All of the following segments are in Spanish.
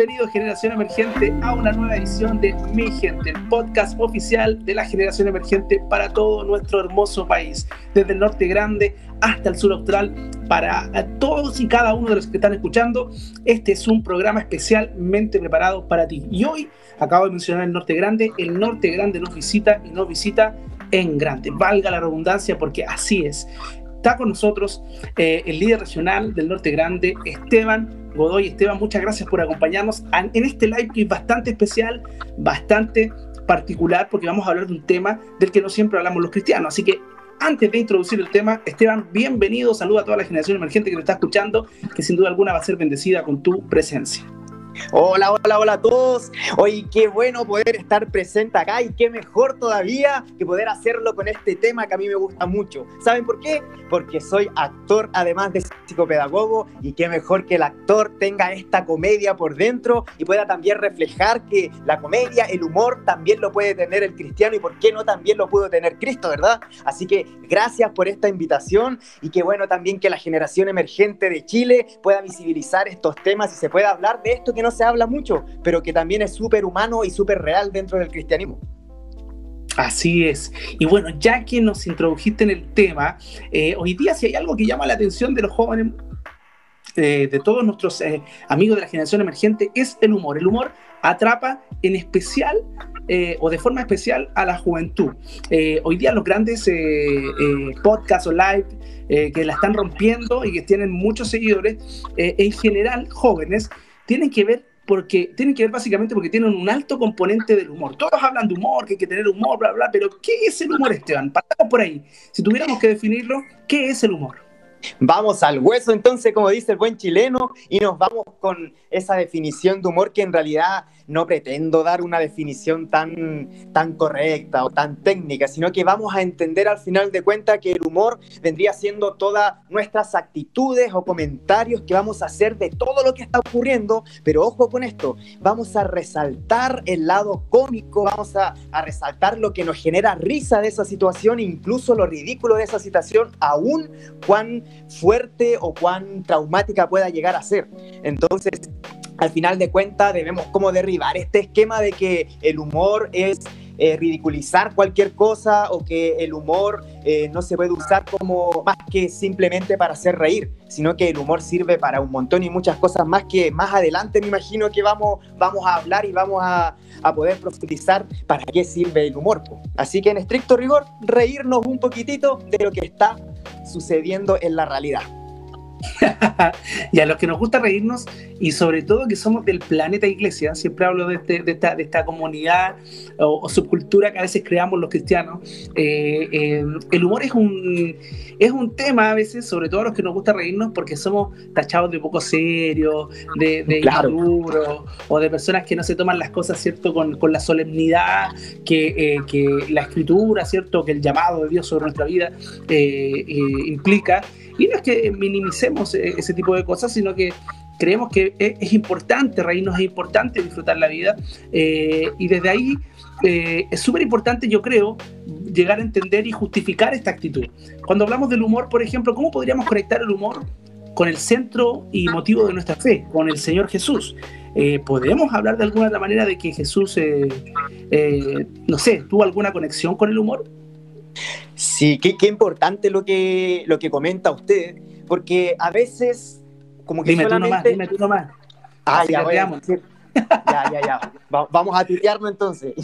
Hola, bienvenido Generación Emergente a una nueva edición de Mi Gente, el podcast oficial de la Generación Emergente para todo nuestro hermoso país, desde el norte grande hasta el sur austral, para todos y cada uno de los que están escuchando. Este es un programa especialmente preparado para ti. Y hoy, acabo de mencionar el norte grande, el norte grande nos visita y nos visita en grande. Valga la redundancia porque así es. Está con nosotros eh, el líder regional del Norte Grande, Esteban Godoy. Esteban, muchas gracias por acompañarnos en este live que es bastante especial, bastante particular, porque vamos a hablar de un tema del que no siempre hablamos los cristianos. Así que antes de introducir el tema, Esteban, bienvenido, saluda a toda la generación emergente que nos está escuchando, que sin duda alguna va a ser bendecida con tu presencia. Hola, hola, hola a todos. Hoy qué bueno poder estar presente acá y qué mejor todavía que poder hacerlo con este tema que a mí me gusta mucho. ¿Saben por qué? Porque soy actor además de psicopedagogo y qué mejor que el actor tenga esta comedia por dentro y pueda también reflejar que la comedia, el humor también lo puede tener el cristiano y por qué no también lo pudo tener Cristo, ¿verdad? Así que gracias por esta invitación y qué bueno también que la generación emergente de Chile pueda visibilizar estos temas y se pueda hablar de esto que no se habla mucho, pero que también es súper humano y súper real dentro del cristianismo. Así es. Y bueno, ya que nos introdujiste en el tema, eh, hoy día si hay algo que llama la atención de los jóvenes, eh, de todos nuestros eh, amigos de la generación emergente, es el humor. El humor atrapa en especial o de forma especial a la juventud. hoy día los grandes podcasts o live que la están rompiendo y que tienen muchos seguidores, en general jóvenes, tienen que ver porque tienen que ver básicamente porque tienen un alto componente del humor. Todos hablan de humor, que hay que tener humor, bla, bla, pero ¿qué es el humor, Esteban? Partamos por ahí. Si tuviéramos que definirlo, ¿qué es el humor? Vamos al hueso entonces, como dice el buen chileno, y nos vamos con esa definición de humor que en realidad no pretendo dar una definición tan, tan correcta o tan técnica, sino que vamos a entender al final de cuentas que el humor vendría siendo todas nuestras actitudes o comentarios que vamos a hacer de todo lo que está ocurriendo, pero ojo con esto, vamos a resaltar el lado cómico, vamos a, a resaltar lo que nos genera risa de esa situación, incluso lo ridículo de esa situación, aún cuán fuerte o cuán traumática pueda llegar a ser. Entonces, al final de cuentas debemos como derribar este esquema de que el humor es eh, ridiculizar cualquier cosa o que el humor eh, no se puede usar como más que simplemente para hacer reír, sino que el humor sirve para un montón y muchas cosas más que más adelante me imagino que vamos, vamos a hablar y vamos a, a poder profundizar para qué sirve el humor. Así que en estricto rigor, reírnos un poquitito de lo que está sucediendo en la realidad. y a los que nos gusta reírnos y sobre todo que somos del planeta iglesia, siempre hablo de, este, de, esta, de esta, comunidad o, subcultura que a veces creamos los cristianos, eh, eh, el humor es un, es un tema a veces, sobre todo a los que nos gusta reírnos porque somos tachados de poco serios, de, de o de personas que no se toman las cosas, ¿cierto?, con, con la solemnidad que, eh, que, la escritura, ¿cierto?, que el llamado de Dios sobre nuestra vida implica. Y no es que minimicemos eh, ese tipo de cosas, sino que creemos que es, importante reírnos, es importante disfrutar la vida. Eh, y desde ahí eh, es súper importante, yo creo, llegar a entender y justificar esta actitud. Cuando hablamos del humor, por ejemplo, ¿cómo podríamos conectar el humor con el centro y motivo de nuestra fe, con el Señor Jesús? ¿Podemos hablar de alguna otra manera de que Jesús, no sé, tuvo alguna conexión con el humor? Sí, qué, qué, importante lo que, lo que comenta usted, porque a veces, como que dime solamente... Tú nomás, dime tú nomás. Ah, ya, ya, ya, ya. vamos a tutearnos entonces.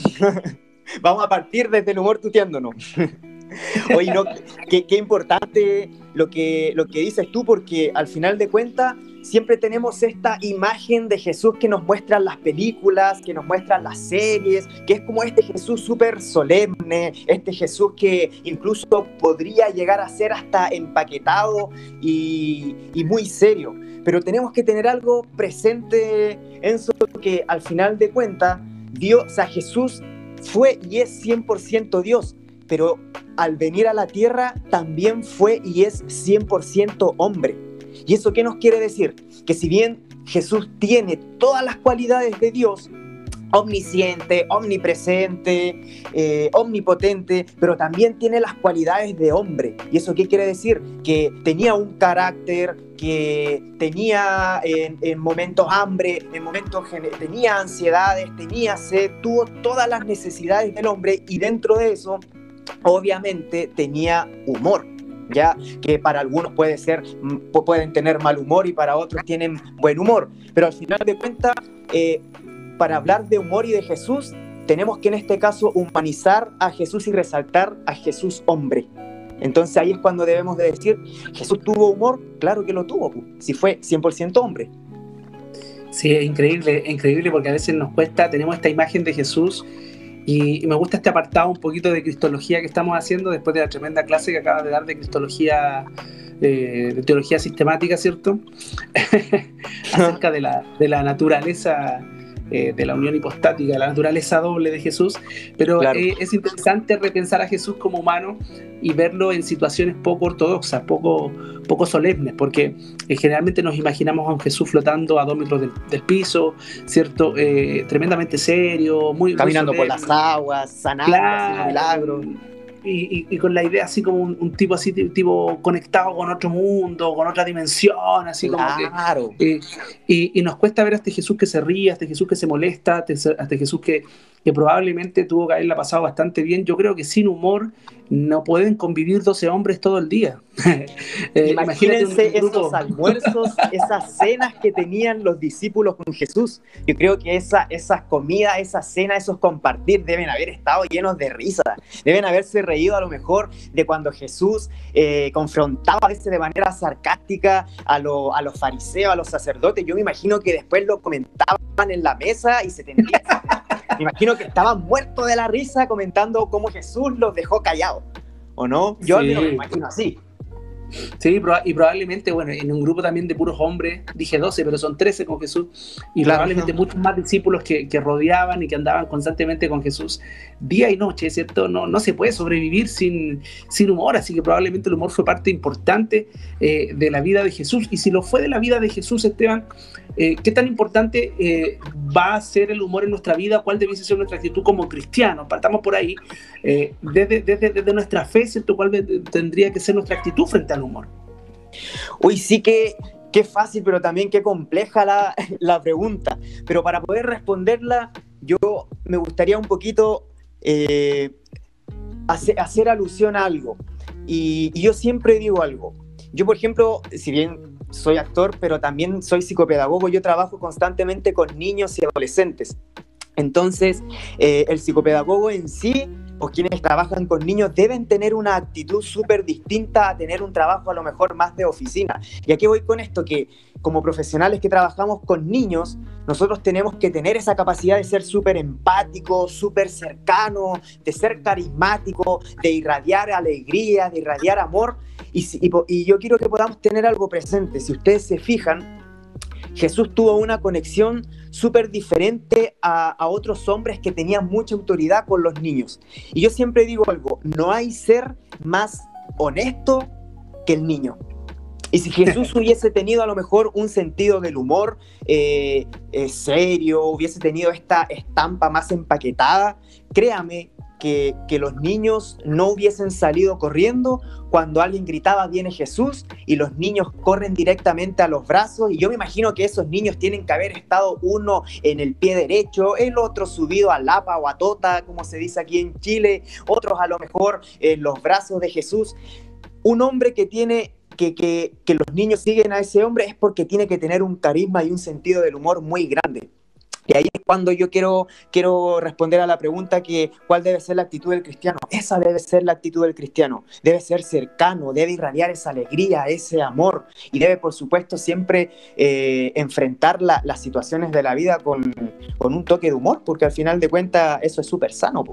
vamos a partir desde el humor tuteándonos. Oye, no, qué, qué, importante lo que, lo que dices tú, porque al final de cuentas siempre tenemos esta imagen de Jesús que nos muestran las películas, que nos muestran las series, que es como este Jesús súper solemne, este Jesús que incluso podría llegar a ser hasta empaquetado y, muy serio. Pero tenemos que tener algo presente, en eso que al final de cuentas, Dios, o sea, Jesús fue y es 100% Dios, pero al venir a la tierra también fue y es 100% hombre. ¿Y eso qué nos quiere decir? Que si bien Jesús tiene todas las cualidades de Dios, omnisciente, omnipresente, eh, omnipotente, pero también tiene las cualidades de hombre. ¿Y eso qué quiere decir? Que tenía un carácter, que tenía en, momentos hambre, en momentos tenía ansiedades, tenía sed, tuvo todas las necesidades del hombre y dentro de eso, obviamente, tenía humor ya que para algunos puede ser, pueden tener mal humor y para otros tienen buen humor, pero al final de cuentas, eh, para hablar de humor y de Jesús, tenemos que en este caso humanizar a Jesús y resaltar a Jesús hombre. Entonces ahí es cuando debemos de decir, Jesús tuvo humor, claro que lo tuvo, si fue 100% hombre. Sí, es increíble, increíble porque a veces nos cuesta, tenemos esta imagen de Jesús y, me gusta este apartado un poquito de cristología que estamos haciendo después de la tremenda clase que acabas de dar de cristología, eh, de teología sistemática, ¿cierto? Acerca de la, de la naturaleza eh, de la unión hipostática, la naturaleza doble de Jesús, pero eh, es interesante repensar a Jesús como humano y verlo en situaciones poco ortodoxas, poco, poco solemnes, porque eh, generalmente nos imaginamos a un Jesús flotando a dos metros del, piso, ¿cierto? tremendamente serio, muy... Caminando por las aguas, sanando, claro, milagros y, con la idea así como un, tipo así, tipo conectado con otro mundo, con otra dimensión, así como que, y, nos cuesta ver a este Jesús que se ríe, a este Jesús que se molesta, a este, a este Jesús que, que probablemente tuvo que haberla pasado bastante bien. Yo creo que sin humor no pueden convivir 12 hombres todo el día. Eh, Imagínense esos almuerzos, esas cenas que tenían los discípulos con Jesús. Yo creo que esa, esas comidas, esa cena, esos compartir deben haber estado llenos de risa. Deben haberse reído a lo mejor de cuando Jesús eh, confrontaba a veces de manera sarcástica a, a los fariseos, a los sacerdotes. Yo me imagino que después lo comentaban en la mesa y se tenían me imagino que estaban muertos de la risa comentando cómo Jesús los dejó callados. ¿O no? Yo sí. me imagino así. Sí, y probablemente, bueno, en un grupo también de puros hombres, dije 12, pero son 13 con Jesús, y probablemente muchos más discípulos que, rodeaban y que andaban constantemente con Jesús día y noche, ¿cierto? No, no se puede sobrevivir sin, sin humor, así que probablemente el humor fue parte importante eh, de la vida de Jesús, y si lo fue de la vida de Jesús, Esteban, eh, ¿qué tan importante eh, va a ser el humor en nuestra vida? ¿Cuál debiese ser nuestra actitud como cristianos? Partamos por ahí, desde, desde, desde nuestra fe, ¿cierto? ¿Cuál tendría que ser nuestra actitud frente a humor? Uy, sí que qué fácil, pero también qué compleja la, la pregunta. Pero para poder responderla, yo me gustaría un poquito eh, hacer, hacer, alusión a algo. Y, y, yo siempre digo algo. Yo, por ejemplo, si bien soy actor, pero también soy psicopedagogo, yo trabajo constantemente con niños y adolescentes. Entonces, eh, el psicopedagogo en sí o quienes trabajan con niños deben tener una actitud súper distinta a tener un trabajo a lo mejor más de oficina. Y aquí voy con esto, que como profesionales que trabajamos con niños, nosotros tenemos que tener esa capacidad de ser súper empático, súper cercano, de ser carismático, de irradiar alegría, de irradiar amor. Y, y yo quiero que podamos tener algo presente. Si ustedes se fijan, Jesús tuvo una conexión súper diferente a, otros hombres que tenían mucha autoridad con los niños. Y yo siempre digo algo, no hay ser más honesto que el niño. Y si Jesús hubiese tenido a lo mejor un sentido del humor eh, eh, serio, hubiese tenido esta estampa más empaquetada, créame que, los niños no hubiesen salido corriendo cuando alguien gritaba viene Jesús y los niños corren directamente a los brazos y yo me imagino que esos niños tienen que haber estado uno en el pie derecho, el otro subido a lapa o a tota, como se dice aquí en Chile, otros a lo mejor en los brazos de Jesús. Un hombre que tiene que, que, que, los niños siguen a ese hombre es porque tiene que tener un carisma y un sentido del humor muy grande. Y ahí es cuando yo quiero, quiero responder a la pregunta que cuál debe ser la actitud del cristiano. Esa debe ser la actitud del cristiano. Debe ser cercano, debe irradiar esa alegría, ese amor y debe, por supuesto, siempre eh, enfrentar las situaciones de la vida con, un toque de humor, porque al final de cuentas eso es súper sano.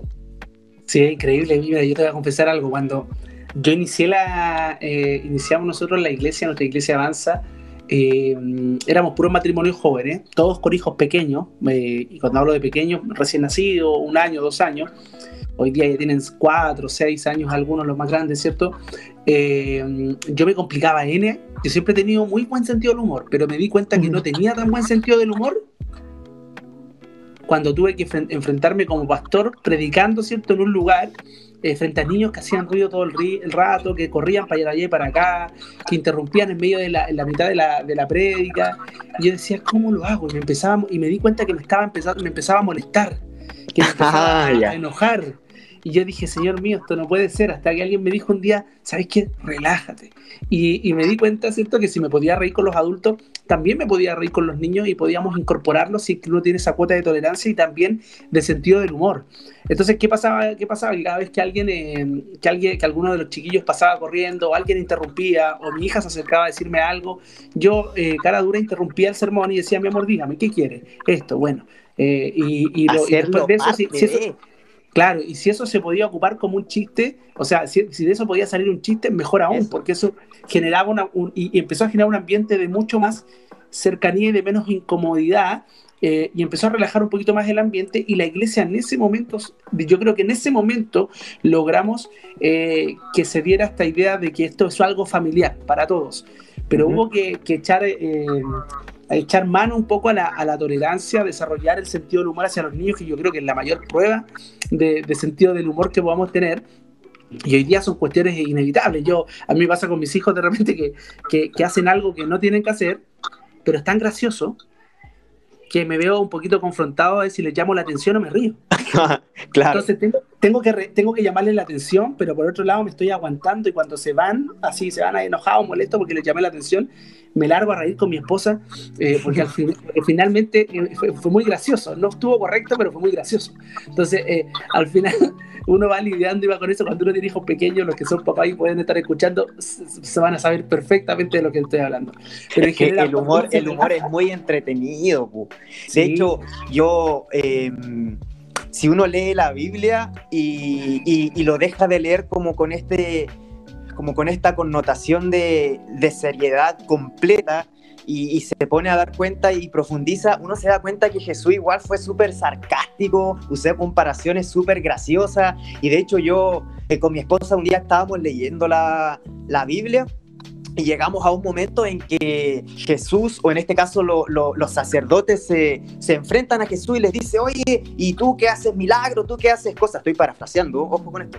Sí, increíble. Mira, yo te voy a confesar algo. Cuando yo inicié la, eh, iniciamos nosotros la iglesia, nuestra iglesia avanza, eh, éramos puros matrimonios jóvenes, todos con hijos pequeños, eh, y cuando hablo de pequeños, recién nacidos, un año, dos años, hoy día ya tienen cuatro, seis años algunos, los más grandes, ¿cierto? Eh, yo me complicaba N, yo siempre he tenido muy buen sentido del humor, pero me di cuenta que no tenía tan buen sentido del humor cuando tuve que enfrentarme como pastor predicando, ¿cierto?, en un lugar eh, frente a niños que hacían ruido todo el, el, rato, que corrían para allá y para acá, que interrumpían en medio de la, en la mitad de la, de la prédica. Y yo decía, ¿cómo lo hago? Y me, empezaba, y me di cuenta que me, estaba empezando, me empezaba a molestar, que me empezaba ah, a enojar. Y yo dije, Señor mío, esto no puede ser. Hasta que alguien me dijo un día, ¿sabes qué? Relájate. Y, y, me di cuenta, ¿cierto? Que si me podía reír con los adultos, también me podía reír con los niños y podíamos incorporarlos si uno tiene esa cuota de tolerancia y también de sentido del humor. Entonces, ¿qué pasaba? ¿Qué pasaba? Cada vez que alguien, eh, que alguien, que alguno de los chiquillos pasaba corriendo, o alguien interrumpía, o mi hija se acercaba a decirme algo, yo, eh, cara dura, interrumpía el sermón y decía, mi amor, dígame, ¿qué quiere? Esto, bueno. Eh, y, lo, después de eso, si, eso, Claro, y si eso se podía ocupar como un chiste, o sea, si, de eso podía salir un chiste, mejor aún, porque eso generaba una, y, empezó a generar un ambiente de mucho más cercanía y de menos incomodidad, eh, y empezó a relajar un poquito más el ambiente, y la iglesia en ese momento, yo creo que en ese momento logramos eh, que se diera esta idea de que esto es algo familiar para todos, pero hubo que, echar... Eh, echar mano un poco a la, a la, tolerancia, desarrollar el sentido del humor hacia los niños, que yo creo que es la mayor prueba de, sentido del humor que podamos tener. Y hoy día son cuestiones inevitables. Yo, a mí me pasa con mis hijos de repente que, que, hacen algo que no tienen que hacer, pero es tan gracioso que me veo un poquito confrontado a ver si les llamo la atención o me río. claro. Entonces tengo, tengo, que tengo que llamarles la atención, pero por otro lado me estoy aguantando y cuando se van, así se van enojados, molestos porque les llamé la atención, me largo a reír con mi esposa, eh, porque al fin, finalmente eh, fue, muy gracioso. No estuvo correcto, pero fue muy gracioso. Entonces, eh, al final, uno va lidiando y va con eso. Cuando uno tiene hijos pequeños, los que son papás y pueden estar escuchando, se van a saber perfectamente de lo que estoy hablando. Pero general, el humor, el humor es muy entretenido. De hecho, yo em, si uno lee la Biblia y, y, lo deja de leer como con este como con esta connotación de, seriedad completa y, se pone a dar cuenta y profundiza, uno se da cuenta que Jesús igual fue súper sarcástico, usé comparaciones súper graciosas y de hecho yo eh, con mi esposa un día estábamos leyendo la, la Biblia y llegamos a un momento en que Jesús, o en este caso los sacerdotes, se, se, enfrentan a Jesús y les dice, oye, ¿y tú qué haces milagro? ¿Tú qué haces cosas? Estoy parafraseando, ojo con esto.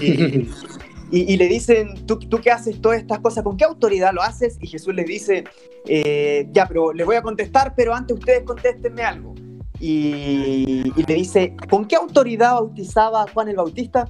y, y, le dicen, ¿Tú, ¿tú qué haces todas estas cosas? ¿Con qué autoridad lo haces? Y Jesús les dice, eh, ya, pero les voy a contestar, pero antes ustedes contéstenme algo. Y, y le dice, ¿con qué autoridad bautizaba Juan el Bautista?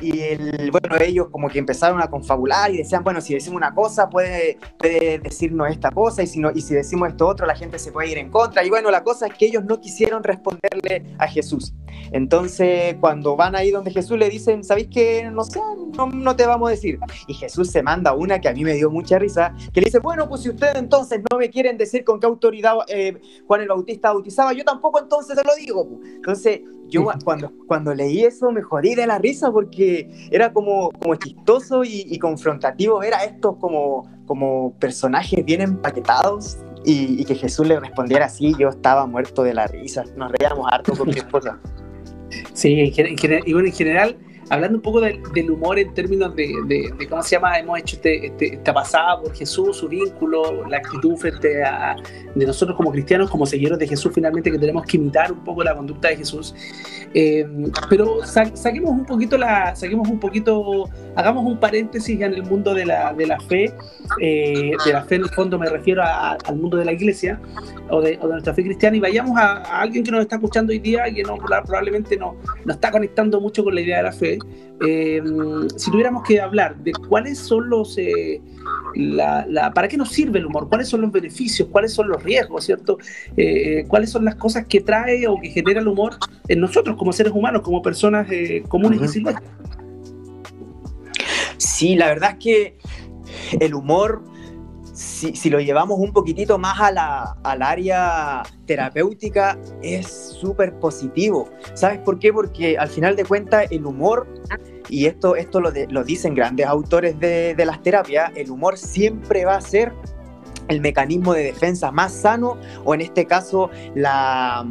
Y el, bueno, ellos como que empezaron a confabular y decían, bueno, si decimos una cosa puede, puede, decirnos esta cosa y si, no, y si decimos esto otro la gente se puede ir en contra. Y bueno, la cosa es que ellos no quisieron responderle a Jesús. Entonces, cuando van ahí donde Jesús le dicen, ¿sabéis que no sé, no, no, te vamos a decir? Y Jesús se manda una que a mí me dio mucha risa, que le dice, bueno, pues si ustedes entonces no me quieren decir con qué autoridad eh, Juan el Bautista bautizaba, yo tampoco entonces se lo digo. Entonces, yo cuando, cuando leí eso me jodí de la risa porque era como, como chistoso y, confrontativo ver a estos como, como personajes bien empaquetados y, que Jesús le respondiera así, yo estaba muerto de la risa, nos reíamos harto con mi esposa. Sí, y bueno, en general hablando un poco del, humor en términos de, cómo se llama, hemos hecho este, este, esta pasada por Jesús, su vínculo, la actitud frente a de nosotros como cristianos, como seguidores de Jesús, finalmente que tenemos que imitar un poco la conducta de Jesús. Eh, pero saquemos un poquito la, saquemos un poquito, hagamos un paréntesis ya en el mundo de la, de la fe, eh, de la fe en el fondo me refiero al mundo de la iglesia o de, nuestra fe cristiana. Y vayamos a, alguien que nos está escuchando hoy día que no, probablemente no, no está conectando mucho con la idea de la fe eh, si tuviéramos que hablar de cuáles son los, eh, la, para qué nos sirve el humor, cuáles son los beneficios, cuáles son los riesgos, ¿cierto? Eh, cuáles son las cosas que trae o que genera el humor en nosotros como seres humanos, como personas comunes y silvestres. Sí, la verdad es que el humor si, lo llevamos un poquitito más a la, al área terapéutica, es súper positivo. ¿Sabes por qué? Porque al final de cuentas el humor, y esto, esto lo, lo dicen grandes autores de, de las terapias, el humor siempre va a ser el mecanismo de defensa más sano o en este caso la,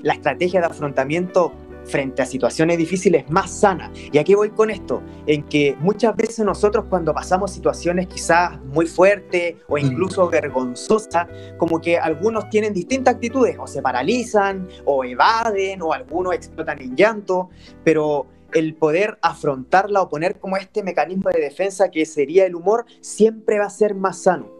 la estrategia de afrontamiento frente a situaciones difíciles más sana. Y aquí voy con esto, en que muchas veces nosotros cuando pasamos situaciones quizás muy fuertes o mm. incluso vergonzosas, como que algunos tienen distintas actitudes, o se paralizan, o evaden, o algunos explotan en llanto, pero el poder afrontarla o poner como este mecanismo de defensa que sería el humor, siempre va a ser más sano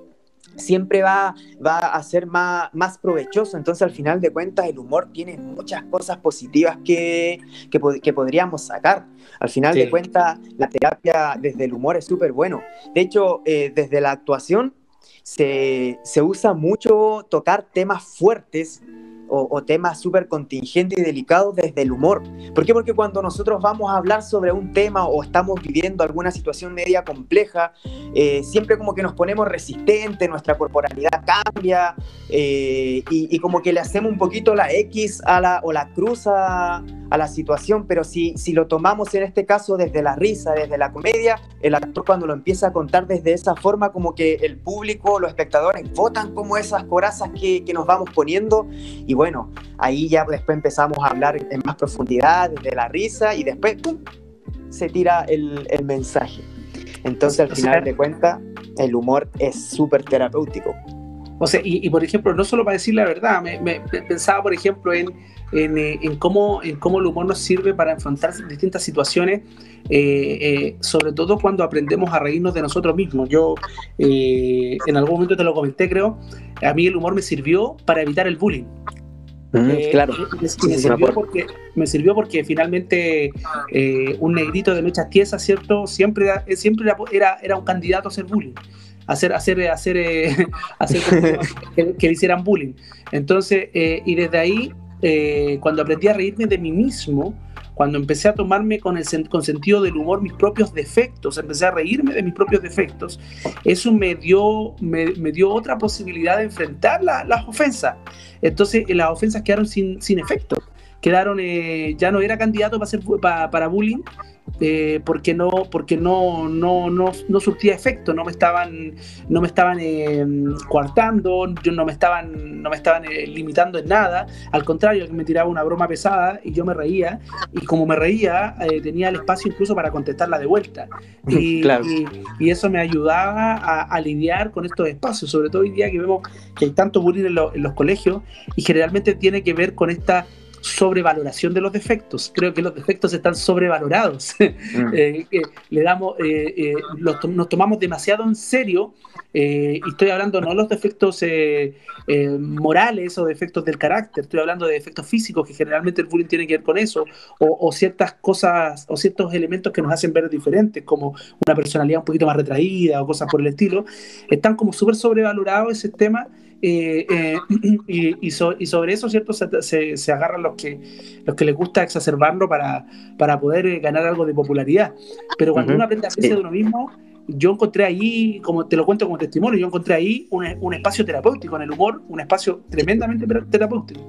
siempre va, va a ser más, más provechoso. Entonces, al final de cuentas, el humor tiene muchas cosas positivas que, que, podríamos sacar. Al final de cuentas, la terapia desde el humor es súper bueno. De hecho, eh, desde la actuación se, se usa mucho tocar temas fuertes o, temas súper contingentes y delicados desde el humor. ¿Por qué? Porque cuando nosotros vamos a hablar sobre un tema o estamos viviendo alguna situación media compleja, eh, siempre como que nos ponemos resistentes, nuestra corporalidad cambia eh, y, como que le hacemos un poquito la X a la, o la cruz a, a la situación, pero si, si lo tomamos en este caso desde la risa, desde la comedia, el actor cuando lo empieza a contar desde esa forma, como que el público, los espectadores votan como esas corazas que, que nos vamos poniendo y bueno, ahí ya después empezamos a hablar en más profundidad desde la risa y después se tira el, el mensaje. Entonces al final de cuentas, el humor es súper terapéutico. O sea, y, por ejemplo, no solo para decir la verdad, me pensaba por ejemplo en eh, en, cómo, en cómo el humor nos sirve para enfrentar distintas situaciones, eh, eh, sobre todo cuando aprendemos a reírnos de nosotros mismos. Yo en algún momento te lo comenté, creo, a mí el humor me sirvió para evitar el bullying. Mm, claro. Me, sirvió porque, me, sirvió porque, finalmente un negrito de mechas tiesas, ¿cierto? Siempre, siempre era, era, un candidato a ser bullying hacer, hacer, hacer, hacer que, que, le hicieran bullying. Entonces, y desde ahí eh, cuando aprendí a reírme de mí mismo, cuando empecé a tomarme con el con sentido del humor mis propios defectos, empecé a reírme de mis propios defectos, eso me dio, me, dio otra posibilidad de enfrentar las ofensas. Entonces las ofensas quedaron sin, sin efecto, quedaron, eh, ya no era candidato para, ser, para, para bullying, eh, porque no porque no, no, no, no, surtía efecto, no me estaban, no me estaban eh, coartando, yo no me estaban, no me estaban eh, limitando en nada, al contrario, me tiraba una broma pesada y yo me reía, y como me reía, tenía el espacio incluso para contestarla de vuelta. Y, y, eso me ayudaba a, lidiar con estos espacios, sobre todo hoy día que vemos que hay tanto bullying en, en los colegios y generalmente tiene que ver con esta sobrevaloración de los defectos. Creo que los defectos están sobrevalorados. Mm. Eh, le damos, eh, eh, nos tomamos demasiado en serio, y estoy hablando no los defectos morales o defectos del carácter, estoy hablando de defectos físicos, que generalmente el bullying tiene que ver con eso, o, ciertas cosas, o ciertos elementos que nos hacen ver diferentes, como una personalidad un poquito más retraída o cosas por el estilo. Están como súper sobrevalorados ese tema eh, eh, y, y, sobre eso, ¿cierto? Se, se, agarran los que, los que les gusta exacerbarlo para, para poder eh, ganar algo de popularidad. Pero cuando uno aprende a hacerse de uno mismo, yo encontré ahí, como te lo cuento como testimonio, yo encontré ahí un, un espacio terapéutico en el humor, un espacio tremendamente terapéutico.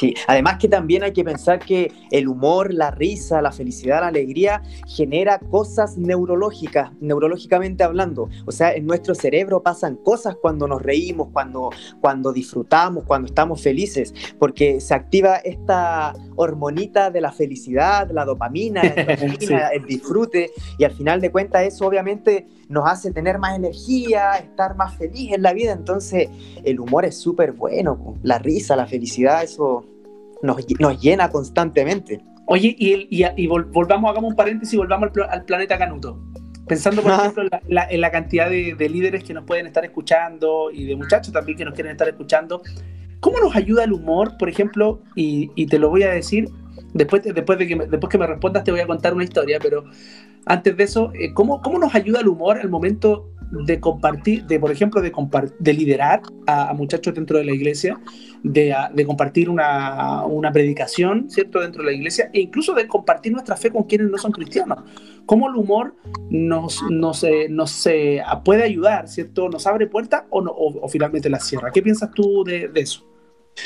Sí, además que también hay que pensar que el humor, la risa, la felicidad, la alegría genera cosas neurológicas, neurológicamente hablando. O sea, en nuestro cerebro pasan cosas cuando nos reímos, cuando, cuando disfrutamos, cuando estamos felices, porque se activa esta hormonita de la felicidad, la dopamina, el disfrute, y al final de cuentas eso obviamente nos hace tener más energía, estar más feliz en la vida. Entonces, el humor es súper bueno, la risa, la felicidad, eso nos, llena constantemente. Oye, y, volvamos, hagamos un paréntesis y volvamos al, planeta Canuto. Pensando, por ejemplo, en la, cantidad de, líderes que nos pueden estar escuchando y de muchachos también que nos quieren estar escuchando, ¿cómo nos ayuda el humor, por ejemplo? Y, te lo voy a decir, después, después, de que me, después que me respondas te voy a contar una historia, pero antes de eso, eh, ¿cómo, ¿cómo nos ayuda el humor al momento de compartir, de por ejemplo, de, de liderar a, muchachos dentro de la iglesia, de, de compartir una, una, predicación, ¿cierto?, dentro de la iglesia, e incluso de compartir nuestra fe con quienes no son cristianos. ¿Cómo el humor nos, nos, eh, eh, puede ayudar, ¿cierto? ¿Nos abre puertas o, no, o, finalmente las cierra? ¿Qué piensas tú de, de eso?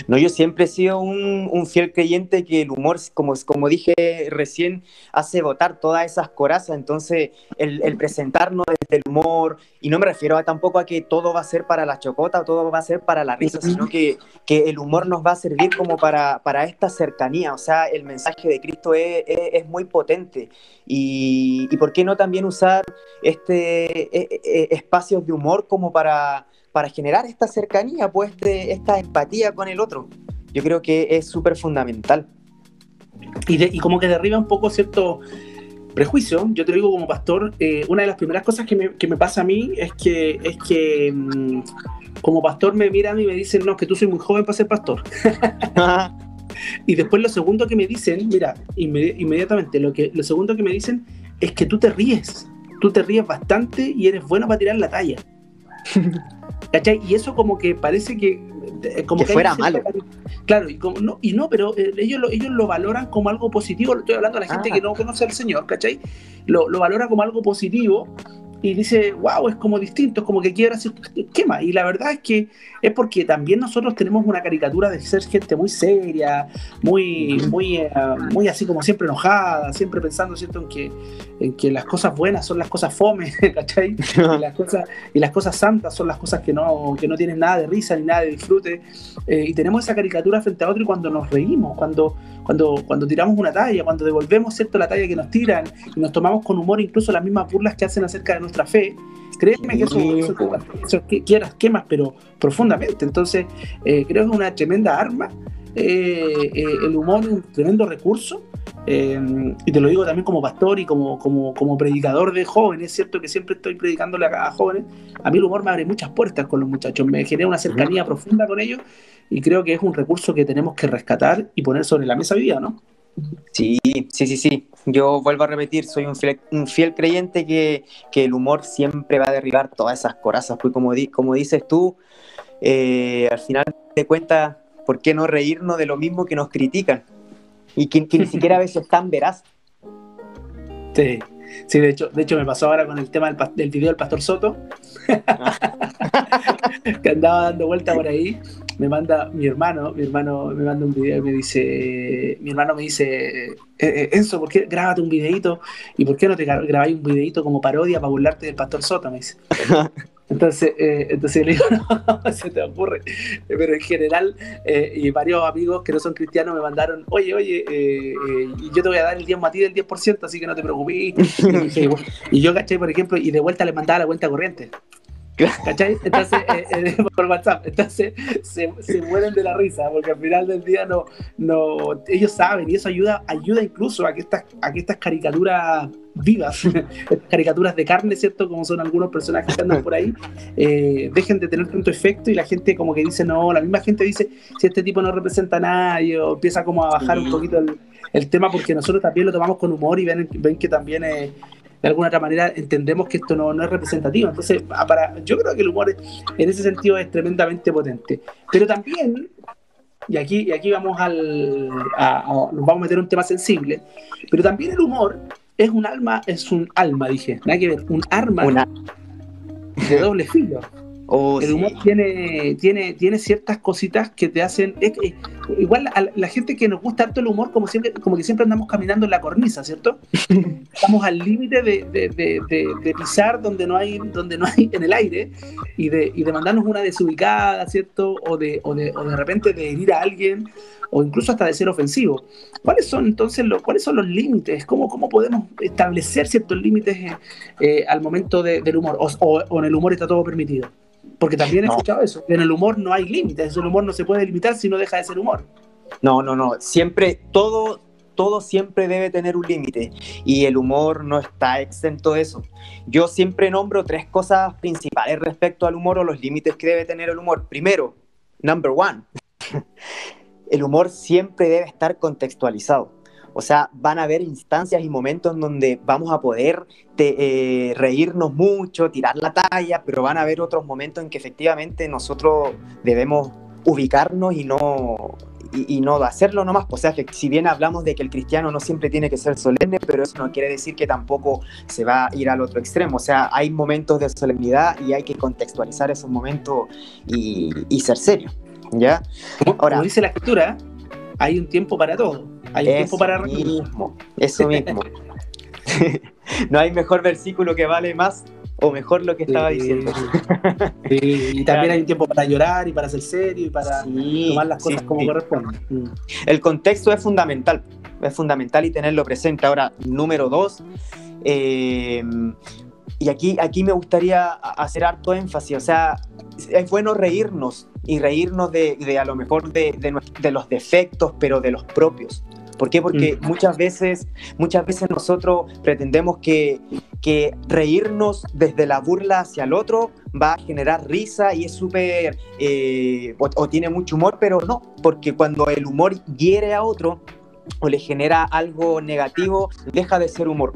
No, yo siempre he sido un, fiel creyente que el humor, como, como dije recién, hace votar todas esas corazas. Entonces, el, presentarnos desde el humor, y no me refiero a, tampoco a que todo va a ser para la chocota o todo va a ser para la risa, sino que, que el humor nos va a servir como para, para esta cercanía. O sea, el mensaje de Cristo es, es, muy potente. Y, y, por qué no también usar este, e, e, espacios de humor como para para generar esta cercanía, pues esta empatía con el otro. Yo creo que es súper fundamental. Y, como que derriba un poco cierto prejuicio. Yo te digo como pastor, eh, una de las primeras cosas que me, pasa a mí es que, es que mm, como pastor me miran y me dicen, no, que tú soy muy joven para ser pastor. y después lo segundo que me dicen, mira, inmediatamente, lo, que, lo segundo que me dicen es que tú te ríes. Tú te ríes bastante y eres bueno para tirar la talla. ¿Cachai? Y eso como que parece que... Eh, como que, fuera malo. Claro, y, como, no, y no, pero eh, ellos, lo, ellos lo valoran como algo positivo. Estoy hablando a la gente ah. que no conoce al Señor, ¿cachai? Lo, lo valora como algo positivo y dice, wow, es como distinto, es como que quiere hacer esquema. Y la verdad es que es porque también nosotros tenemos una caricatura de ser gente muy seria, muy, muy, eh, muy así como siempre enojada, siempre pensando, ¿cierto?, en que, en que las cosas buenas son las cosas fome, ¿cachai? y, las cosas, y las cosas santas son las cosas que no, que no tienen nada de risa ni nada de disfrute. Eh, y tenemos esa caricatura frente a otro y cuando nos reímos, cuando, cuando, cuando tiramos una talla, cuando devolvemos, ¿cierto?, la talla que nos tiran y nos tomamos con humor incluso las mismas burlas que hacen acerca de nuestra fe, créeme que eso, eso, quieras quemas, pero profundamente. Entonces, eh, creo que es una tremenda arma. Eh, eh, el humor es un tremendo recurso. y te lo digo también como pastor y como, como, como predicador de jóvenes, es cierto que siempre estoy predicándole a, a, jóvenes. A mí el humor me abre muchas puertas con los muchachos, me genera una cercanía profunda con ellos y creo que es un recurso que tenemos que rescatar y poner sobre la mesa vida, ¿no? Sí, sí, sí, sí. Yo vuelvo a repetir, soy un fiel, creyente que, el humor siempre va a derribar todas esas corazas, pues como, como dices tú, eh, al final de cuentas, ¿por qué no reírnos de lo mismo que nos critican? Y que, ni siquiera a veces están veraz. Sí, sí, de hecho, de hecho me pasó ahora con el tema del, del video del Pastor Soto, que andaba dando vuelta por ahí me manda mi hermano, mi hermano me manda un video y me dice, mi hermano me dice, eh, eh, Enzo, ¿por qué grábate un videito? ¿Y por qué no te grabáis un videito como parodia para burlarte del pastor Soto? Me dice. Entonces, eh, entonces le digo, no, se te ocurre. Pero en general, y varios amigos que no son cristianos me mandaron, oye, oye, yo te voy a dar el diezmo a ti del 10%, así que no te preocupes. Y, yo caché, por ejemplo, y de vuelta le mandaba la cuenta corriente. ¿Cachai? Entonces, eh, eh, por WhatsApp, entonces se, se, mueren de la risa, porque al final del día no, no, ellos saben y eso ayuda, ayuda incluso a que estas, a que estas caricaturas vivas, caricaturas de carne, ¿cierto? Como son algunos personajes que andan por ahí, eh, dejen de tener tanto efecto y la gente como que dice, no, la misma gente dice, si este tipo no representa a nadie, o empieza como a bajar un poquito el, el, tema, porque nosotros también lo tomamos con humor y ven, ven que también es de alguna otra manera entendemos que esto no, no es representativo. Entonces, para, yo creo que el humor en ese sentido es tremendamente potente. Pero también, y aquí, y aquí vamos al, a, nos vamos a meter un tema sensible, pero también el humor es un alma, es un alma, dije, nada que ver, un arma de doble filo. Oh, el humor tiene, tiene, tiene ciertas cositas que te hacen. igual a la gente que nos gusta tanto el humor, como siempre, como que siempre andamos caminando en la cornisa, ¿cierto? Estamos al límite de, de, pisar donde no hay, donde no hay en el aire y de, y de mandarnos una desubicada, ¿cierto? O de, o de, o de repente de herir a alguien, o incluso hasta de ser ofensivo. ¿Cuáles son entonces los, cuáles son los límites? ¿Cómo, cómo podemos establecer ciertos límites eh, eh, al momento del humor? O, o en el humor está todo permitido? Porque también he escuchado eso. En el humor no hay límites. El humor no se puede limitar si no deja de ser humor. No, no, no. Siempre, todo, todo siempre debe tener un límite. Y el humor no está exento de eso. Yo siempre nombro tres cosas principales respecto al humor o los límites que debe tener el humor. Primero, number one. el humor siempre debe estar contextualizado. O sea, van a haber instancias y momentos en donde vamos a poder eh, reírnos mucho, tirar la talla, pero van a haber otros momentos en que efectivamente nosotros debemos ubicarnos y no, y, no hacerlo nomás. O sea, si bien hablamos de que el cristiano no siempre tiene que ser solemne, pero eso no quiere decir que tampoco se va a ir al otro extremo. O sea, hay momentos de solemnidad y hay que contextualizar esos momentos y, y ser serio. ¿Ya? Ahora, como dice la escritura, hay un tiempo para todo. Hay un tiempo para mismo, Eso mismo. no hay mejor versículo que vale más o mejor lo que estaba diciendo. y también hay un tiempo para llorar y para ser serio y para tomar las cosas como corresponden. Mm. El contexto es fundamental, es fundamental y tenerlo presente. Ahora, número dos, eh, y aquí, aquí me gustaría hacer harto énfasis, o sea, es bueno reírnos y reírnos de, de a lo mejor de, de, los defectos, pero de los propios. ¿Por qué? Porque mm. muchas veces, muchas veces nosotros pretendemos que, que reírnos desde la burla hacia el otro va a generar risa y es súper, eh, o, tiene mucho humor, pero no, porque cuando el humor hiere a otro o le genera algo negativo, deja de ser humor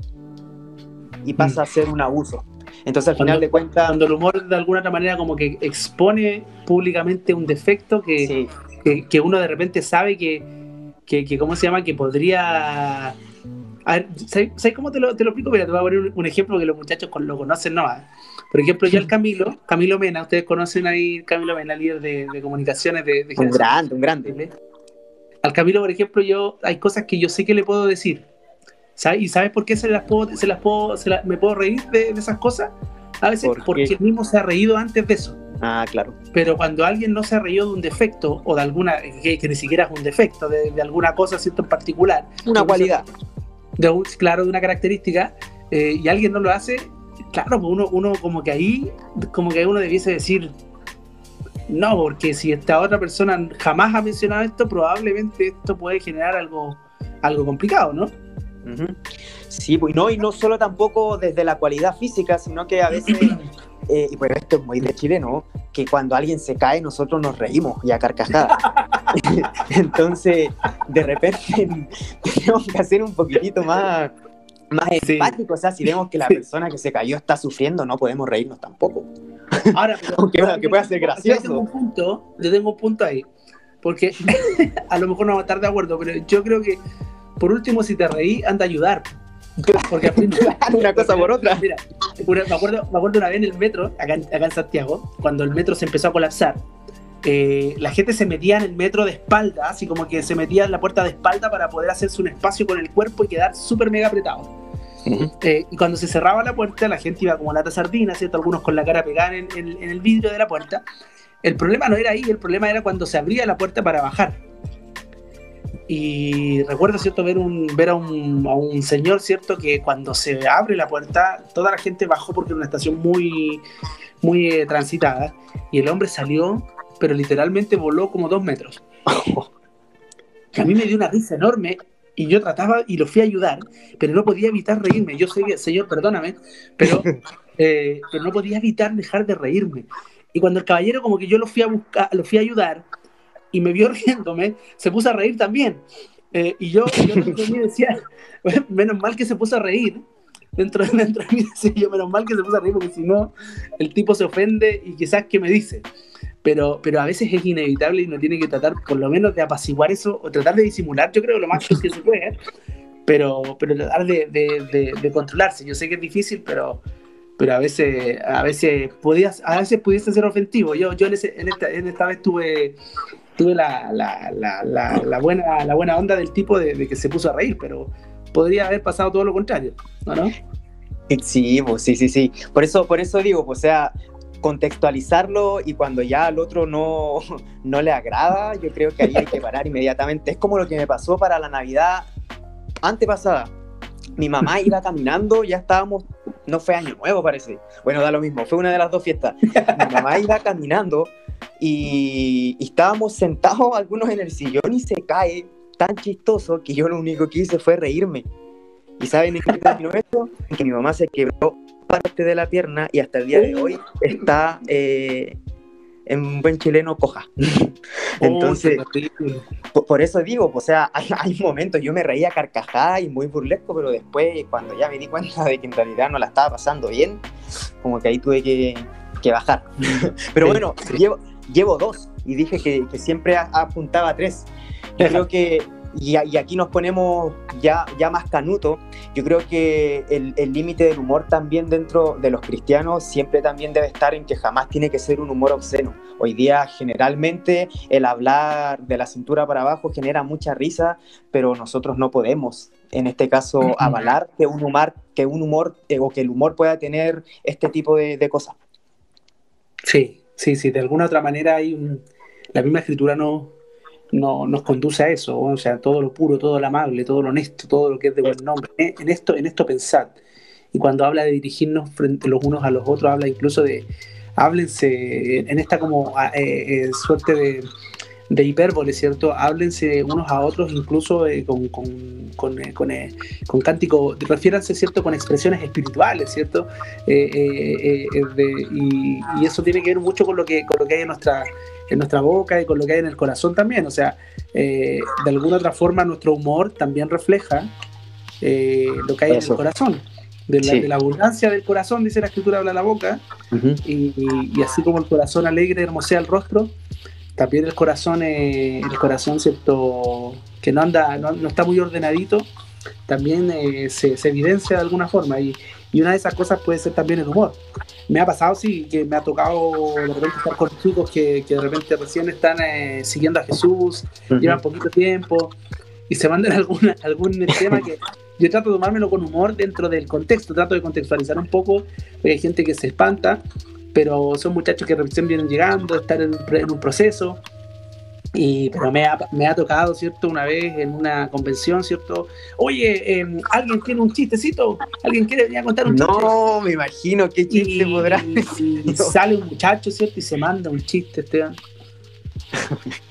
y pasa mm. a ser un abuso. Entonces, al final de cuentas. Cuando el humor de alguna otra manera como que expone públicamente un defecto que, que, uno de repente sabe que, que, ¿cómo se llama? Que podría... A ver, ¿sabes, cómo te lo, te lo explico? Mira, te voy a poner un, ejemplo que los muchachos lo conocen, ¿no? Por ejemplo, yo al Camilo, Camilo Mena, ustedes conocen ahí Camilo Mena, líder de, comunicaciones de, de Un grande, un grande. Al Camilo, por ejemplo, yo hay cosas que yo sé que le puedo decir. ¿Y sabes por qué se las puedo, se las puedo, me puedo reír de, esas cosas? A veces porque él mismo se ha reído antes de eso. Ah, claro. Pero cuando alguien no se ha reído de un defecto o de alguna, que, ni siquiera es un defecto, de, alguna cosa ¿cierto? en particular. Una cualidad. De un, claro, de una característica, eh, y alguien no lo hace, claro, pues uno, uno como que ahí, como que uno debiese decir, no, porque si esta otra persona jamás ha mencionado esto, probablemente esto puede generar algo, algo complicado, ¿no? Sí, pues no, y no solo tampoco desde la cualidad física, sino que a veces eh, y bueno, esto es muy de chileno, que cuando alguien se cae nosotros nos reímos y a carcajadas. Entonces, de repente tenemos que hacer un poquitito más, más empático, o sea, si vemos que la persona que se cayó está sufriendo, no podemos reírnos tampoco. Ahora, Aunque, que pueda ser gracioso. Yo tengo un punto, yo tengo un punto ahí, porque a lo mejor no va a estar de acuerdo, pero yo creo que, por último, si te reí, anda a ayudar. Porque una cosa por otra. Mira, me, acuerdo, me acuerdo una vez en el metro, acá, en Santiago, cuando el metro se empezó a colapsar. Eh, la gente se metía en el metro de espalda, así como que se metía en la puerta de espalda para poder hacerse un espacio con el cuerpo y quedar súper mega apretado. Eh, y cuando se cerraba la puerta, la gente iba como lata sardina, ¿cierto? Algunos con la cara pegada en, en el vidrio de la puerta. El problema no era ahí, el problema era cuando se abría la puerta para bajar. Y recuerdo, ¿cierto?, ver, un, ver a, un, a un señor, ¿cierto?, que cuando se abre la puerta, toda la gente bajó porque era una estación muy, muy eh, transitada, y el hombre salió, pero literalmente voló como dos metros. a mí me dio una risa enorme y yo trataba y lo fui a ayudar, pero no podía evitar reírme. Yo sé que, señor, perdóname, pero, eh, pero no podía evitar dejar de reírme. Y cuando el caballero como que yo lo fui a buscar, lo fui a ayudar, y me vio riéndome, se puso a reír también. Eh, y yo, yo dentro de mí decía, menos mal que se puso a reír. Dentro, dentro de mí decía yo, menos mal que se puso a reír, porque si no, el tipo se ofende y quizás que me dice. Pero, pero a veces es inevitable y uno tiene que tratar por lo menos de apaciguar eso o tratar de disimular, yo creo, lo más que se puede, pero, pero tratar de, de, de, controlarse. Yo sé que es difícil, pero, pero a veces, a veces podías, a veces pudiese ser ofensivo. Yo, yo en, ese, en, esta, en esta vez tuve, tuve la, la, la, la, buena, la buena onda del tipo de, que se puso a reír, pero podría haber pasado todo lo contrario, ¿no? Sí, pues, sí, sí, sí. Por eso, por eso digo, pues, o sea, contextualizarlo y cuando ya al otro no, no le agrada, yo creo que ahí hay que parar inmediatamente. Es como lo que me pasó para la Navidad antepasada. Mi mamá iba caminando, ya estábamos, no fue año nuevo parece. Bueno, da lo mismo, fue una de las dos fiestas. Mi mamá iba caminando y, estábamos sentados algunos en el sillón y se cae tan chistoso que yo lo único que hice fue reírme. ¿Y saben en qué terminó esto? Que mi mamá se quebró parte de la pierna y hasta el día de hoy está eh, en buen chileno coja. Entonces, por, eso digo, o sea, hay, momentos, yo me reía carcajada y muy burlesco, pero después, cuando ya me di cuenta de que en realidad no la estaba pasando bien, como que ahí tuve que, que bajar. pero bueno, llevo, llevo dos y dije que, que siempre apuntaba a tres. Yo creo que y, aquí nos ponemos ya, ya más canuto, yo creo que el límite del humor también dentro de los cristianos siempre también debe estar en que jamás tiene que ser un humor obsceno. Hoy día generalmente el hablar de la cintura para abajo genera mucha risa, pero nosotros no podemos, en este caso, avalar que un humor, que un humor eh, o que el humor pueda tener este tipo de, cosas. Sí, sí, sí, de alguna otra manera hay la misma escritura no, no, nos conduce a eso, o sea, todo lo puro, todo lo amable, todo lo honesto, todo lo que es de buen nombre. En esto, en esto pensad. Y cuando habla de dirigirnos frente los unos a los otros, habla incluso de háblense en esta como eh, eh, suerte de, de hipérbole, ¿cierto? Háblense unos a otros incluso eh, con, con, con, con, cántico, refiéranse, ¿cierto? Con expresiones espirituales, ¿cierto? y, y, eso tiene que ver mucho con lo que, con lo que hay en nuestra, en nuestra boca y con lo que hay en el corazón también. O sea, de alguna otra forma nuestro humor también refleja lo que hay en el corazón de la, abundancia del corazón, dice la escritura, habla la boca, y, así como el corazón alegre hermosea el rostro, también el corazón, eh, el corazón cierto, que no anda, no, está muy ordenadito, también eh, se, evidencia de alguna forma, y, una de esas cosas puede ser también el humor. Me ha pasado, sí, que me ha tocado de repente estar con chicos que, de repente recién están eh, siguiendo a Jesús, llevan poquito tiempo, y se mandan algún, algún tema que yo trato de tomármelo con humor dentro del contexto, trato de contextualizar un poco, porque hay gente que se espanta, pero son muchachos que recién vienen llegando, están en, un proceso. Y, pero me ha, me ha, tocado, ¿cierto? Una vez en una convención, ¿cierto? Oye, em, ¿alguien tiene un chistecito? ¿Alguien quiere venir a contar un chiste? No, me imagino qué chiste podrá. Y, sale un muchacho, ¿cierto? Y se manda un chiste, Esteban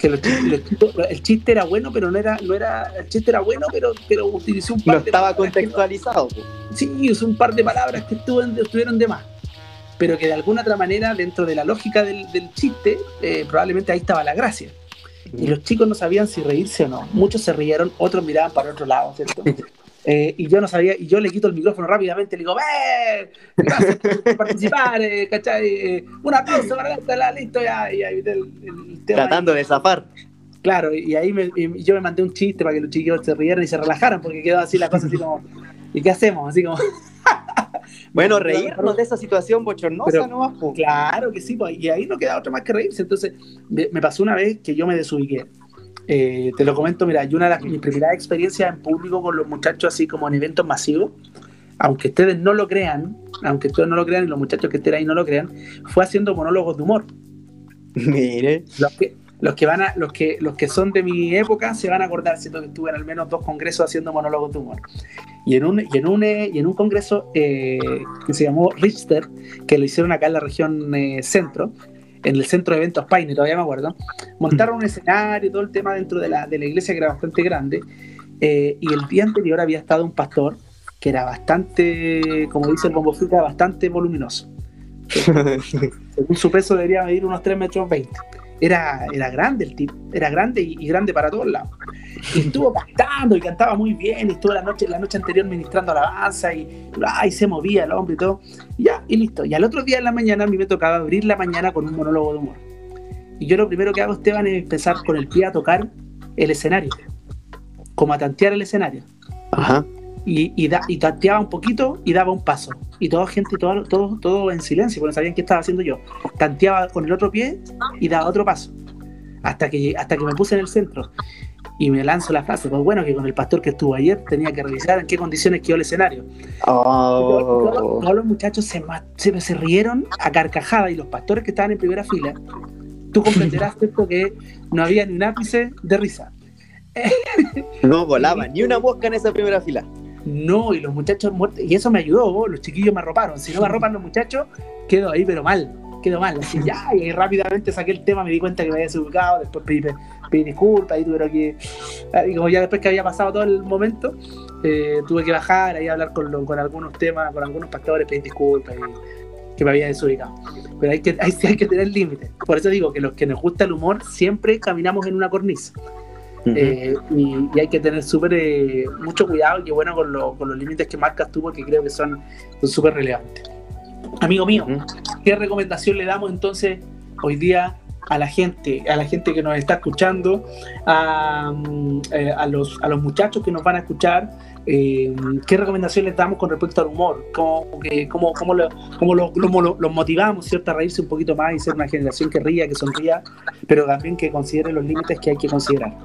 que el chiste era bueno, pero no era, no era, el chiste era bueno, pero, pero utilizó un par no estaba contextualizado. sí, usó un par de palabras que estuvieron de más. Pero que de alguna otra manera, dentro de la lógica del, chiste, eh, probablemente ahí estaba la gracia. Y los chicos no sabían si reírse o no. Muchos se rieron, otros miraban para otro lado, ¿cierto? Eh, y yo no sabía, y yo le quito el micrófono rápidamente, le digo, ¡eh! Gracias por participar, eh, ¿cachai? Eh, un aplauso para la listo, ya, y ahí el, Tratando de zafar. Claro, y ahí me, y yo me mandé un chiste para que los chiquillos se rieran y se relajaran, porque quedó así la cosa así como, ¿y qué hacemos? Así como. bueno, reírnos de esa situación bochornosa, ¿no? Claro que sí, pues, y ahí no queda otra más que reírse. Entonces, me pasó una vez que yo me desubiqué. Eh, te lo comento, mira, yo una de las, mis primeras experiencias en público con los muchachos, así como en eventos masivos, aunque ustedes no lo crean, aunque ustedes no lo crean y los muchachos que estén ahí no lo crean, fue haciendo monólogos de humor. Mire. Los que, los que van a, los que, los que son de mi época se van a acordar, siento que estuve en al menos dos congresos haciendo monólogos de humor. Y en un, y en un, y en un congreso eh, que se llamó Richter, que lo hicieron acá en la región eh, centro, en el centro de eventos Paine, todavía me acuerdo, montaron un escenario, todo el tema dentro de la, de la iglesia que era bastante grande, eh, y el día anterior había estado un pastor que era bastante, como dice el bombo bastante voluminoso. Según su peso debería medir unos 3 metros 20 era, era grande el tipo, era grande y, grande para todos lados. Y estuvo cantando y cantaba muy bien, y estuvo la noche, la noche anterior ministrando alabanza y, y se movía el hombre y todo. Y ya, y listo. Y al otro día en la mañana a mí me tocaba abrir la mañana con un monólogo de humor. Y yo lo primero que hago, Esteban, es empezar con el pie a tocar el escenario, como a tantear el escenario. Ajá y, y, y tanteaba un poquito y daba un paso. Y toda gente, todo, todo, todo en silencio, porque no sabían qué estaba haciendo yo. Tanteaba con el otro pie y daba otro paso. Hasta que, hasta que me puse en el centro. Y me lanzo la frase, pues bueno, que con el pastor que estuvo ayer tenía que revisar en qué condiciones quedó el escenario. Oh. Todos, los muchachos se, se, se, rieron a carcajada y los pastores que estaban en primera fila, tú comprenderás esto que no había ni un ápice de risa. No volaba ni una mosca en esa primera fila. No, y los muchachos muertos, y eso me ayudó, los chiquillos me arroparon. Si no me arropan los muchachos, quedo ahí, pero mal, quedo mal. Así ya, y rápidamente saqué el tema, me di cuenta que me había desubicado, después pedí, pedí disculpas, y tuvieron que. Ah, y como ya después que había pasado todo el momento, eh, tuve que bajar ahí hablar con, con algunos temas, con algunos pastores, pedir disculpas, y que me había desubicado. Pero hay que, hay, hay que tener límites. Por eso digo que los que nos gusta el humor siempre caminamos en una cornisa. Eh, y, hay que tener súper eh, mucho cuidado y bueno con, con, los límites que marcas tú porque creo que son súper relevantes. Amigo mío, ¿qué recomendación le damos entonces hoy día a la gente, a la gente que nos está escuchando, a, eh, los, a los muchachos que nos van a escuchar, eh, ¿qué recomendaciones damos con respecto al humor? ¿Cómo, cómo, cómo, lo, cómo lo, los motivamos ¿cierto? a reírse un poquito más y ser una generación que ría, que sonría, pero también que considere los límites que hay que considerar?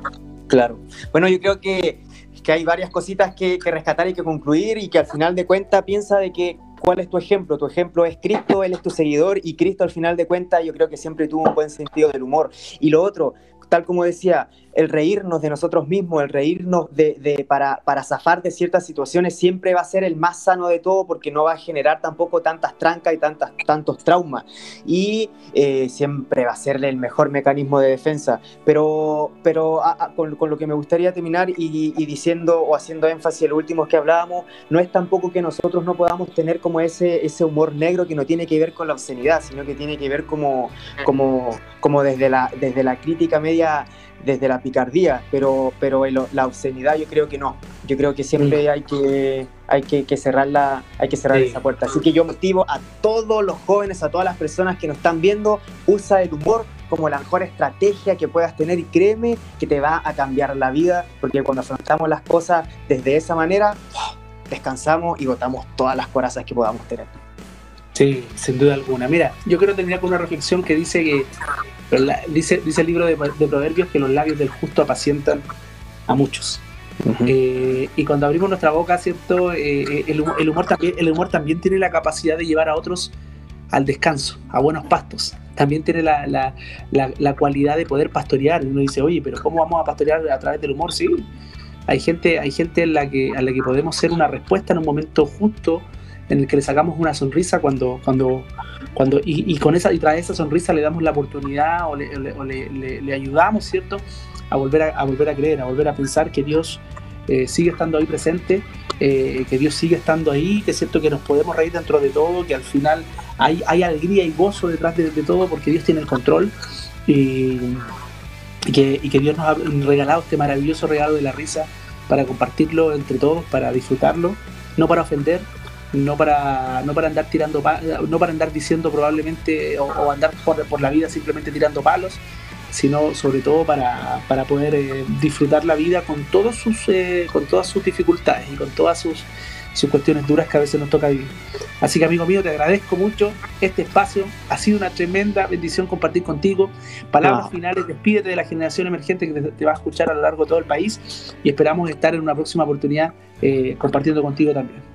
Claro. Bueno, yo creo que, que hay varias cositas que, que rescatar y que concluir y que al final de cuentas piensa de que ¿Cuál es tu ejemplo? Tu ejemplo es Cristo, Él es tu seguidor y Cristo al final de cuentas yo creo que siempre tuvo un buen sentido del humor. Y lo otro, tal como decía, el reírnos de nosotros mismos, el reírnos de, para, para zafar de ciertas situaciones siempre va a ser el más sano de todo porque no va a generar tampoco tantas trancas y tantas, tantos traumas. Y eh, siempre va a ser el mejor mecanismo de defensa. Pero, pero con, lo que me gustaría terminar y, diciendo o haciendo énfasis en lo último que hablábamos, no es tampoco que nosotros no podamos tener como ese, ese humor negro que no tiene que ver con la obscenidad, sino que tiene que ver como, como, como desde, la, desde la crítica media desde la picardía, pero, pero la obscenidad yo creo que no. Yo creo que siempre hay que, hay que, cerrar, la, hay que cerrar esa puerta. Así que yo motivo a todos los jóvenes, a todas las personas que nos están viendo, usa el humor como la mejor estrategia que puedas tener y créeme que te va a cambiar la vida, porque cuando afrontamos las cosas desde esa manera, descansamos y botamos todas las corazas que podamos tener. Sí, sin duda alguna. Mira, yo quiero terminar con una reflexión que dice que dice, dice el libro de, Proverbios que los labios del justo apacientan a muchos. Eh, y cuando abrimos nuestra boca, ¿cierto? Eh, eh, el, humor, también, el humor también tiene la capacidad de llevar a otros al descanso, a buenos pastos. También tiene la, la, la, cualidad de poder pastorear. Uno dice, oye, pero ¿cómo vamos a pastorear a través del humor? Sí, hay gente, hay gente en la que, a la que podemos ser una respuesta en un momento justo en el que le sacamos una sonrisa cuando, cuando, cuando y, con esa y tras esa sonrisa le damos la oportunidad o le, ayudamos, ¿cierto? A volver a, volver a creer, a volver a pensar que Dios eh, sigue estando ahí presente, eh, que Dios sigue estando ahí, que es cierto que nos podemos reír dentro de todo, que al final hay, hay alegría y gozo detrás de, todo porque Dios tiene el control y, que, y que Dios nos ha regalado este maravilloso regalo de la risa para compartirlo entre todos, para disfrutarlo, no para ofender, no para, no para andar tirando no para andar diciendo probablemente o, andar por, la vida simplemente tirando palos, sino sobre todo para, poder eh, disfrutar la vida con todos sus eh, con todas sus dificultades y con todas sus, sus cuestiones duras que a veces nos toca vivir. Así que amigo mío, te agradezco mucho este espacio, ha sido una tremenda bendición compartir contigo. Palabras finales, despídete de la generación emergente que te, va a escuchar a lo largo de todo el país y esperamos estar en una próxima oportunidad eh, compartiendo contigo también.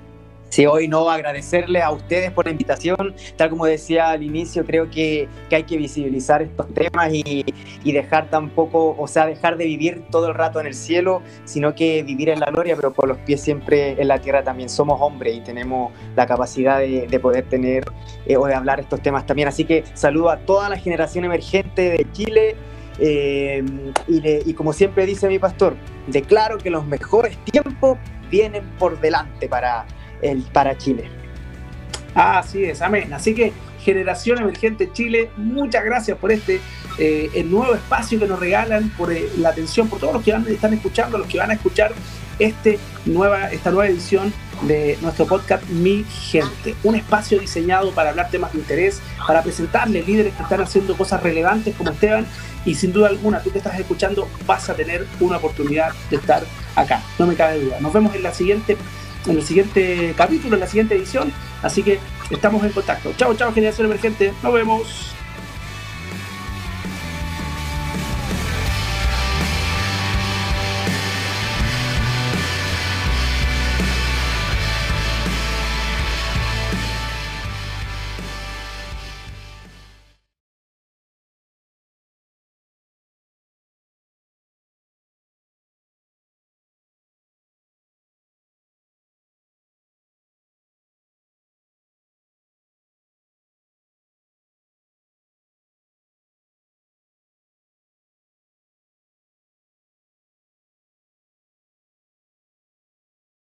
Si hoy no agradecerles a ustedes por la invitación, tal como decía al inicio, creo que, hay que visibilizar estos temas y, dejar tampoco, o sea, dejar de vivir todo el rato en el cielo, sino que vivir en la gloria, pero con los pies siempre en la tierra también. Somos hombres y tenemos la capacidad de, poder tener eh, o de hablar estos temas también. Así que saludo a toda la generación emergente de Chile. Eh, y, y como siempre dice mi pastor, declaro que los mejores tiempos vienen por delante para, el, para Chile. Así es, amén. Así que Generación Emergente Chile, muchas gracias por este eh, el nuevo espacio que nos regalan, por eh, la atención, por todos los que van, están escuchando, los que van a escuchar este nueva, esta nueva edición de nuestro podcast Mi Gente. Un espacio diseñado para hablar temas de interés, para presentarles líderes que están haciendo cosas relevantes como Esteban. Y sin duda alguna, tú que estás escuchando, vas a tener una oportunidad de estar acá. No me cabe duda. Nos vemos en la siguiente en el siguiente capítulo, en la siguiente edición. Así que estamos en contacto. Chao, chao, generación emergente. Nos vemos.